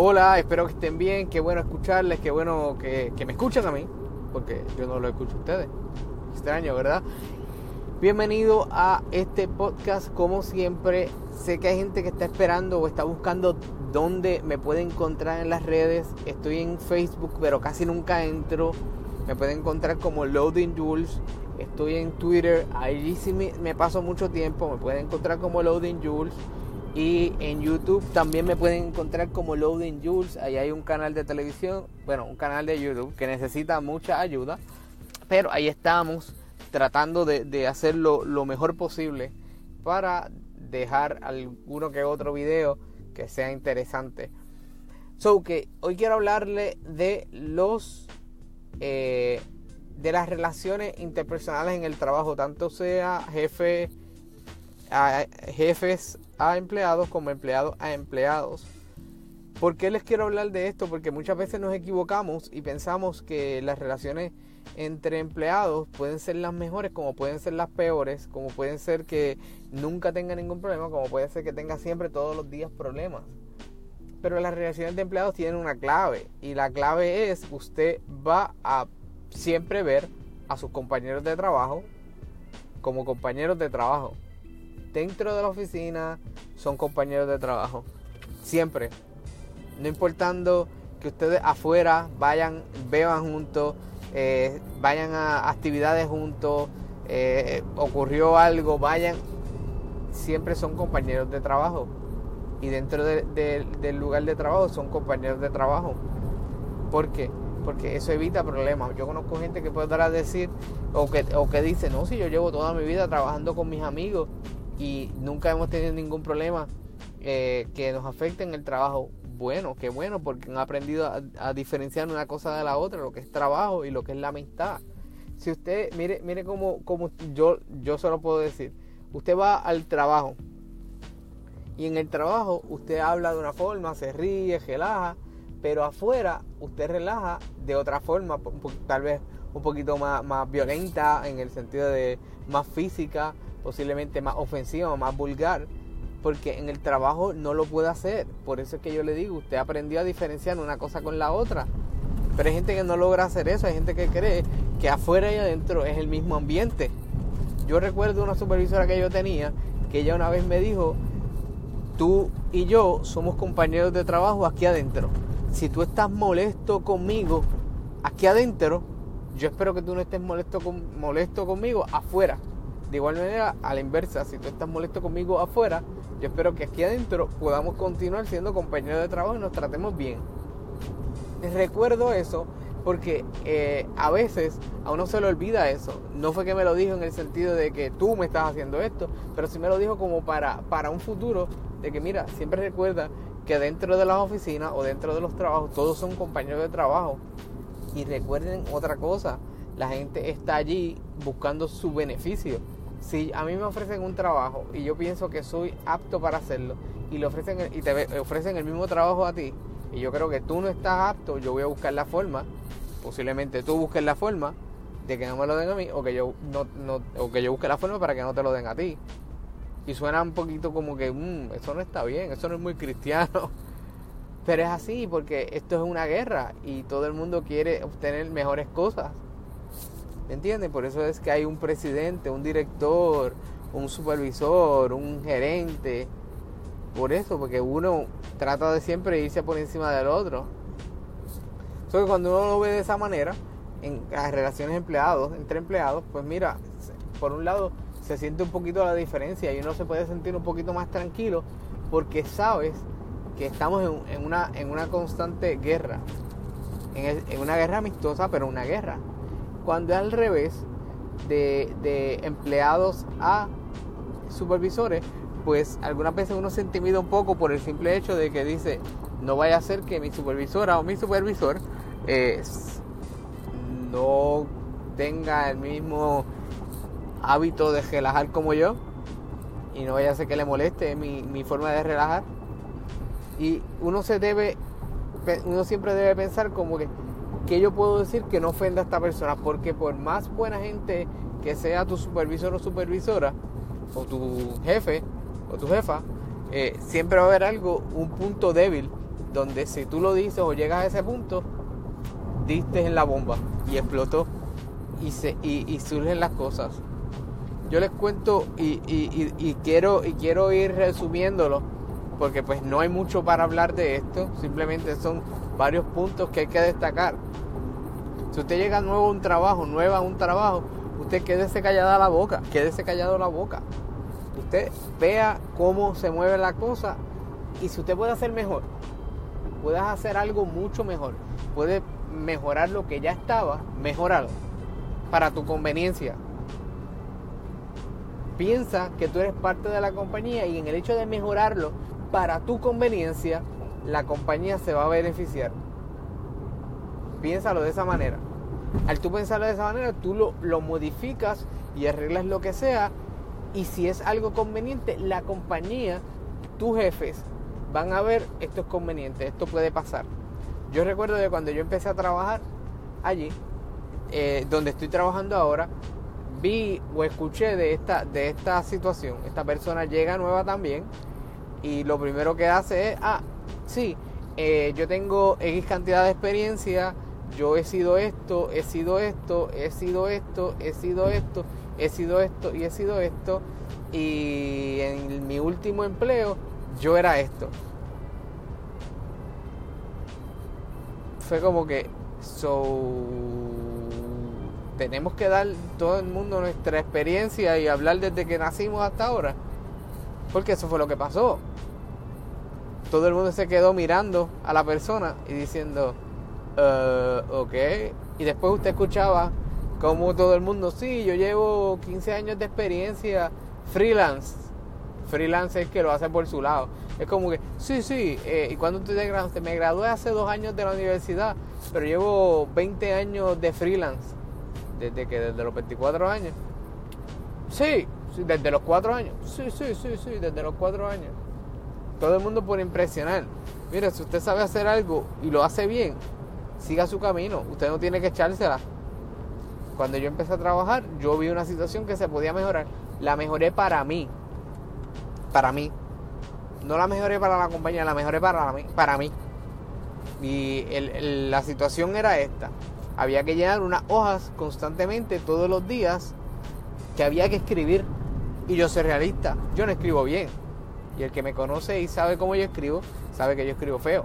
Hola, espero que estén bien, qué bueno escucharles, qué bueno que, me escuchan a mí, porque yo no lo escucho a ustedes. Extraño, ¿verdad? Bienvenido a este podcast, como siempre. Sé que hay gente que está esperando o está buscando dónde me puede encontrar en las redes. Estoy en Facebook, pero casi nunca entro. Me pueden encontrar como Loading Jules. Estoy en Twitter, allí sí me, me paso mucho tiempo. Me pueden encontrar como Loading Jules. Y en YouTube también me pueden encontrar como Loading Jules. Ahí hay un canal de televisión, bueno, un canal de YouTube que necesita mucha ayuda. Pero ahí estamos tratando de, hacerlo lo mejor posible para dejar alguno que otro video que sea interesante. So que hoy quiero hablarle de los eh, de las relaciones interpersonales en el trabajo, tanto sea jefe a jefes a empleados como empleados a empleados. ¿Por qué les quiero hablar de esto? Porque muchas veces nos equivocamos y pensamos que las relaciones entre empleados pueden ser las mejores, como pueden ser las peores, como pueden ser que nunca tenga ningún problema, como puede ser que tenga siempre todos los días problemas. Pero las relaciones de empleados tienen una clave y la clave es usted va a siempre ver a sus compañeros de trabajo como compañeros de trabajo dentro de la oficina son compañeros de trabajo. Siempre. No importando que ustedes afuera vayan, beban juntos, eh, vayan a actividades juntos, eh, ocurrió algo, vayan. Siempre son compañeros de trabajo. Y dentro del lugar de trabajo son compañeros de trabajo. ¿Por qué? Porque eso evita problemas. Yo conozco gente que podrá decir o que, o que dice, no, si yo llevo toda mi vida trabajando con mis amigos y nunca hemos tenido ningún problema eh, que nos afecte en el trabajo. Bueno, qué bueno, porque han aprendido a, diferenciar una cosa de la otra, lo que es trabajo y lo que es la amistad. Si usted, mire, mire cómo, cómo yo, yo solo puedo decir, usted va al trabajo y en el trabajo usted habla de una forma, se ríe, relaja, pero afuera usted relaja de otra forma, tal vez un poquito más, más violenta en el sentido de más física, posiblemente más ofensiva, más vulgar, porque en el trabajo no lo puede hacer. Por eso es que yo le digo, usted aprendió a diferenciar una cosa con la otra. Pero hay gente que no logra hacer eso, hay gente que cree que afuera y adentro es el mismo ambiente. Yo recuerdo una supervisora que yo tenía, que ella una vez me dijo, tú y yo somos compañeros de trabajo aquí adentro. Si tú estás molesto conmigo aquí adentro, yo espero que tú no estés molesto, con, molesto conmigo afuera. De igual manera, a la inversa, si tú estás molesto conmigo afuera, yo espero que aquí adentro podamos continuar siendo compañeros de trabajo y nos tratemos bien. Les recuerdo eso porque eh, a veces a uno se le olvida eso. No fue que me lo dijo en el sentido de que tú me estás haciendo esto, pero sí me lo dijo como para, para un futuro de que mira, siempre recuerda que dentro de las oficinas o dentro de los trabajos todos son compañeros de trabajo. Y recuerden otra cosa, la gente está allí buscando su beneficio si a mí me ofrecen un trabajo y yo pienso que soy apto para hacerlo y le ofrecen y te ofrecen el mismo trabajo a ti y yo creo que tú no estás apto, yo voy a buscar la forma, posiblemente tú busques la forma de que no me lo den a mí o que yo no, no o que yo busque la forma para que no te lo den a ti. Y suena un poquito como que mmm, eso no está bien, eso no es muy cristiano. Pero es así porque esto es una guerra y todo el mundo quiere obtener mejores cosas. ¿Me entienden? Por eso es que hay un presidente, un director, un supervisor, un gerente. Por eso, porque uno trata de siempre irse por encima del otro. Entonces, cuando uno lo ve de esa manera, en las relaciones empleados, entre empleados, pues mira, por un lado se siente un poquito la diferencia y uno se puede sentir un poquito más tranquilo porque sabes que estamos en, una, en una constante guerra, en una guerra amistosa, pero una guerra. Cuando es al revés, de, empleados a supervisores, pues algunas veces uno se intimida un poco por el simple hecho de que dice, no vaya a ser que mi supervisora o mi supervisor eh, no tenga el mismo hábito de relajar como yo y no vaya a ser que le moleste mi, mi forma de relajar. Y uno se debe, uno siempre debe pensar como que que yo puedo decir que no ofenda a esta persona? Porque por más buena gente que sea tu supervisor o supervisora, o tu jefe o tu jefa, eh, siempre va a haber algo, un punto débil donde si tú lo dices o llegas a ese punto, diste en la bomba y explotó y, se, y, surgen las cosas. Yo les cuento y, y, quiero, y quiero ir resumiéndolo porque pues no hay mucho para hablar de esto, simplemente son varios puntos que hay que destacar. Si usted llega nuevo a un trabajo, nueva a un trabajo, usted quédese callada la boca, quédese callado la boca. Usted vea cómo se mueve la cosa y si usted puede hacer mejor, puedes hacer algo mucho mejor, puede mejorar lo que ya estaba, mejorarlo para tu conveniencia. Piensa que tú eres parte de la compañía y en el hecho de mejorarlo para tu conveniencia, la compañía se va a beneficiar. Piénsalo de esa manera. Al tú pensarlo de esa manera, tú lo, lo modificas y arreglas lo que sea. Y si es algo conveniente, la compañía, tus jefes, van a ver esto es conveniente, esto puede pasar. Yo recuerdo de cuando yo empecé a trabajar allí, eh, donde estoy trabajando ahora, vi o escuché de esta, de esta situación. Esta persona llega nueva también y lo primero que hace es, ah, sí, eh, yo tengo X cantidad de experiencia, yo he sido esto, he sido esto, he sido esto, he sido esto, he sido esto y he sido esto. Y en mi último empleo yo era esto. Fue como que, so, tenemos que dar todo el mundo nuestra experiencia y hablar desde que nacimos hasta ahora. Porque eso fue lo que pasó todo el mundo se quedó mirando a la persona y diciendo, uh, ok. Y después usted escuchaba como todo el mundo, sí, yo llevo 15 años de experiencia freelance. Freelance es que lo hace por su lado. Es como que, sí, sí, eh, ¿y cuando te graduaste? Me gradué hace dos años de la universidad, pero llevo 20 años de freelance. Desde que, desde los 24 años. Sí, sí desde los 4 años. Sí, sí, sí, sí, desde los 4 años todo el mundo por impresionar. Mire, si usted sabe hacer algo y lo hace bien, siga su camino. Usted no tiene que echársela. Cuando yo empecé a trabajar, yo vi una situación que se podía mejorar. La mejoré para mí. Para mí. No la mejoré para la compañía, la mejoré para mí. Para mí. Y la situación era esta. Había que llenar unas hojas constantemente todos los días que había que escribir. Y yo soy realista. Yo no escribo bien y el que me conoce y sabe cómo yo escribo, sabe que yo escribo feo.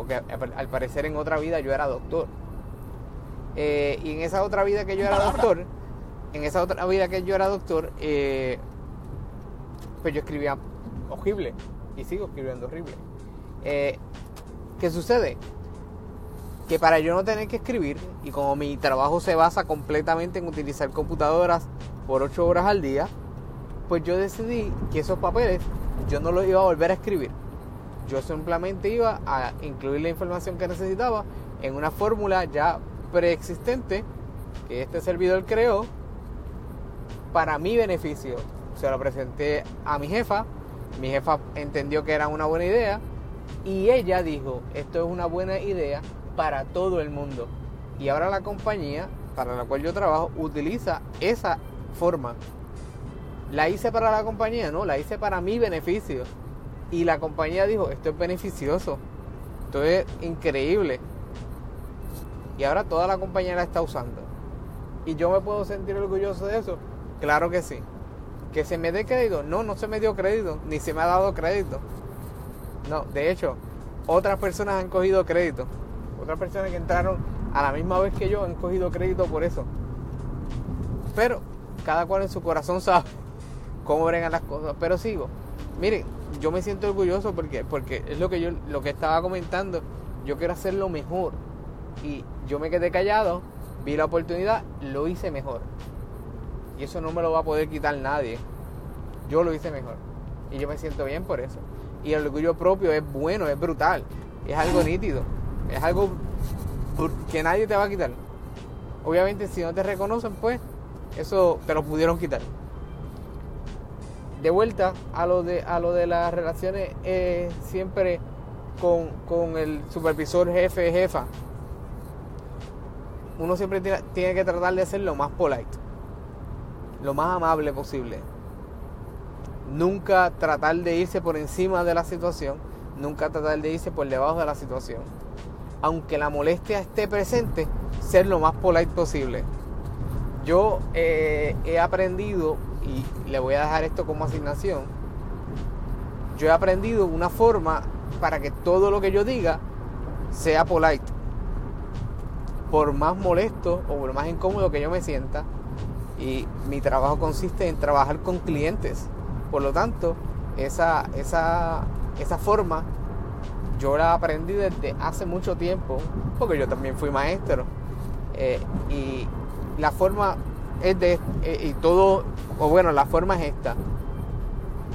Porque al parecer en otra vida yo era doctor. Eh, y en esa otra vida que yo era doctor, en esa otra vida que yo era doctor, eh, pues yo escribía horrible. Y sigo escribiendo horrible. Eh, ¿Qué sucede? Que para yo no tener que escribir, y como mi trabajo se basa completamente en utilizar computadoras por 8 horas al día, pues yo decidí que esos papeles yo no los iba a volver a escribir. Yo simplemente iba a incluir la información que necesitaba en una fórmula ya preexistente que este servidor creó para mi beneficio. Se lo presenté a mi jefa, mi jefa entendió que era una buena idea y ella dijo, esto es una buena idea para todo el mundo. Y ahora la compañía para la cual yo trabajo utiliza esa forma la hice para la compañía, no, la hice para mi beneficio. Y la compañía dijo, esto es beneficioso, esto es increíble. Y ahora toda la compañía la está usando. ¿Y yo me puedo sentir orgulloso de eso? Claro que sí. ¿Que se me dé crédito? No, no se me dio crédito, ni se me ha dado crédito. No, de hecho, otras personas han cogido crédito. Otras personas que entraron a la misma vez que yo han cogido crédito por eso. Pero cada cual en su corazón sabe cómo bregan las cosas. Pero sigo. Miren, yo me siento orgulloso porque, porque es lo que yo lo que estaba comentando. Yo quiero hacerlo mejor. Y yo me quedé callado, vi la oportunidad, lo hice mejor. Y eso no me lo va a poder quitar nadie. Yo lo hice mejor. Y yo me siento bien por eso. Y el orgullo propio es bueno, es brutal. Es algo nítido. Es algo que nadie te va a quitar. Obviamente si no te reconocen, pues eso te lo pudieron quitar de vuelta a lo de, a lo de las relaciones eh, siempre con, el supervisor jefe, jefa. Uno siempre tiene, tiene que tratar de ser lo más polite, lo más amable posible. Nunca tratar de irse por encima de la situación, nunca tratar de irse por debajo de la situación. Aunque la molestia esté presente, ser lo más polite posible. Yo eh, he aprendido, y le voy a dejar esto como asignación, yo he aprendido una forma para que todo lo que yo diga sea polite. Por más molesto o por más incómodo que yo me sienta, y mi trabajo consiste en trabajar con clientes. Por lo tanto, esa, esa, esa forma yo la aprendí desde hace mucho tiempo, porque yo también fui maestro. Eh, y la forma es de, eh, y todo, o bueno, la forma es esta.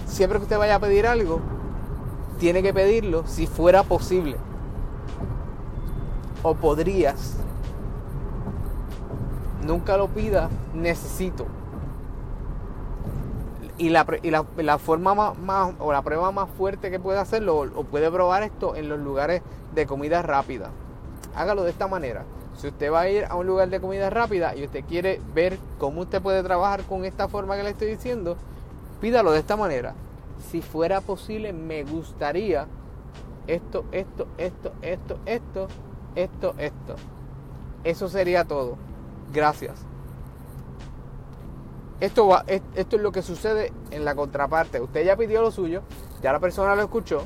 Siempre que usted vaya a pedir algo, tiene que pedirlo si fuera posible. O podrías. Nunca lo pida, necesito. Y la, y la, forma más, o la prueba más fuerte que puede hacerlo, o puede probar esto en los lugares de comida rápida. Hágalo de esta manera. Si usted va a ir a un lugar de comida rápida y usted quiere ver cómo usted puede trabajar con esta forma que le estoy diciendo, pídalo de esta manera. Si fuera posible, me gustaría esto, esto, esto, esto, esto, esto, esto. Eso sería todo. Gracias. Esto, va, esto es lo que sucede en la contraparte. Usted ya pidió lo suyo, ya la persona lo escuchó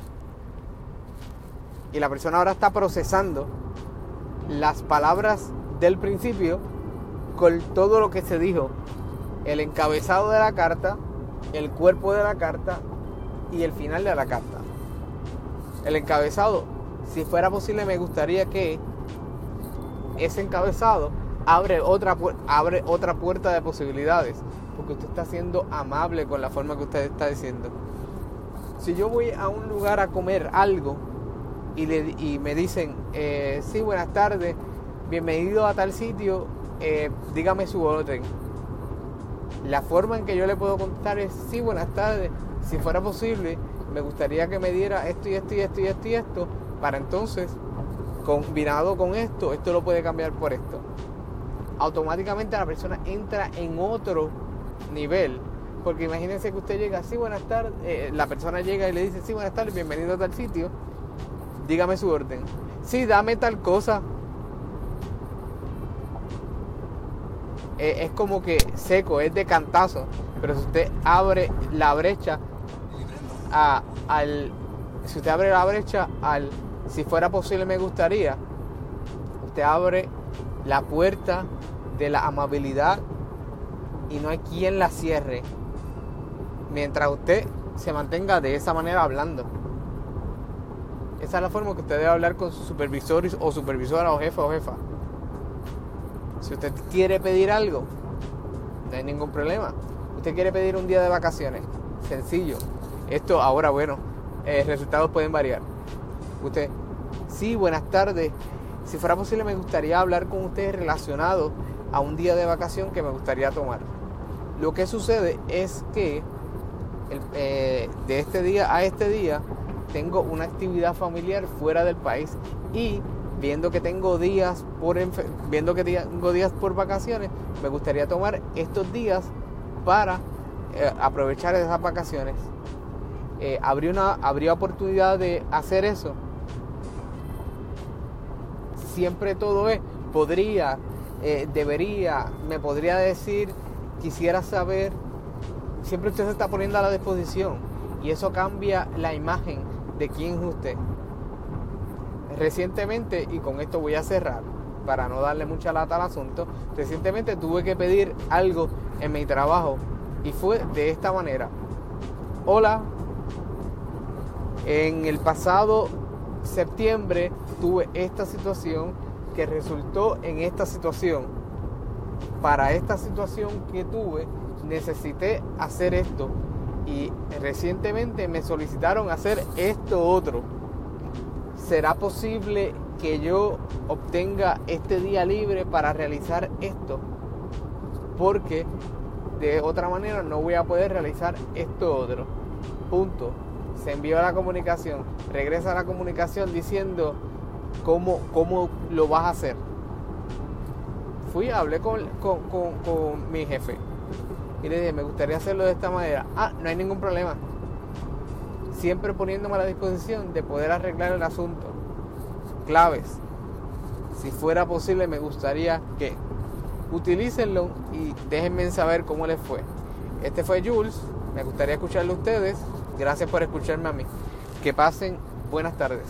y la persona ahora está procesando las palabras del principio con todo lo que se dijo. El encabezado de la carta, el cuerpo de la carta y el final de la carta. El encabezado, si fuera posible, me gustaría que ese encabezado abre otra, abre otra puerta de posibilidades, porque usted está siendo amable con la forma que usted está diciendo. Si yo voy a un lugar a comer algo y, le, y me dicen, eh, sí, buenas tardes, bienvenido a tal sitio, eh, dígame su orden. La forma en que yo le puedo contar es, sí, buenas tardes, si fuera posible, me gustaría que me diera esto y esto y esto y esto y esto, para entonces, combinado con esto, esto lo puede cambiar por esto. Automáticamente la persona entra en otro nivel. Porque imagínense que usted llega, sí, buenas tardes, eh, la persona llega y le dice, sí, buenas tardes, bienvenido a tal sitio dígame su orden. Sí, dame tal cosa. Es, como que seco, es de cantazo. Pero si usted abre la brecha al. Si usted abre la brecha al. Si fuera posible, me gustaría. Usted abre la puerta de la amabilidad y no hay quien la cierre. Mientras usted se mantenga de esa manera hablando. Esa es la forma que usted debe hablar con su supervisor o supervisora o jefa o jefa. Si usted quiere pedir algo, no hay ningún problema. Usted quiere pedir un día de vacaciones, sencillo. Esto ahora, bueno, eh, resultados pueden variar. Usted, sí, buenas tardes. Si fuera posible, me gustaría hablar con usted relacionado a un día de vacación que me gustaría tomar. Lo que sucede es que eh, de este día a este día tengo una actividad familiar fuera del país y viendo que tengo días por viendo que tengo días por vacaciones, me gustaría tomar estos días para eh, aprovechar esas vacaciones. Eh, ¿habría, una, ¿Habría oportunidad de hacer eso? Siempre todo es, podría, eh, debería, me podría decir, quisiera saber, siempre usted se está poniendo a la disposición y eso cambia la imagen de quién es usted. Recientemente, y con esto voy a cerrar, para no darle mucha lata al asunto, recientemente tuve que pedir algo en mi trabajo y fue de esta manera. Hola, en el pasado septiembre tuve esta situación que resultó en esta situación. Para esta situación que tuve necesité hacer esto y recientemente me solicitaron hacer esto otro. ¿Será posible que yo obtenga este día libre para realizar esto? Porque de otra manera no voy a poder realizar esto otro. Punto. Se envió la comunicación. Regresa la comunicación diciendo cómo, cómo lo vas a hacer. Fui, hablé con, con, con mi jefe y le dije, me gustaría hacerlo de esta manera. Ah, no hay ningún problema. siempre poniéndome a la disposición de poder arreglar el asunto. Claves. Si fuera posible, me gustaría que utilícenlo y déjenme saber cómo les fue. Este fue Jules, me gustaría escucharlo a ustedes. Gracias por escucharme a mí. Que pasen buenas tardes.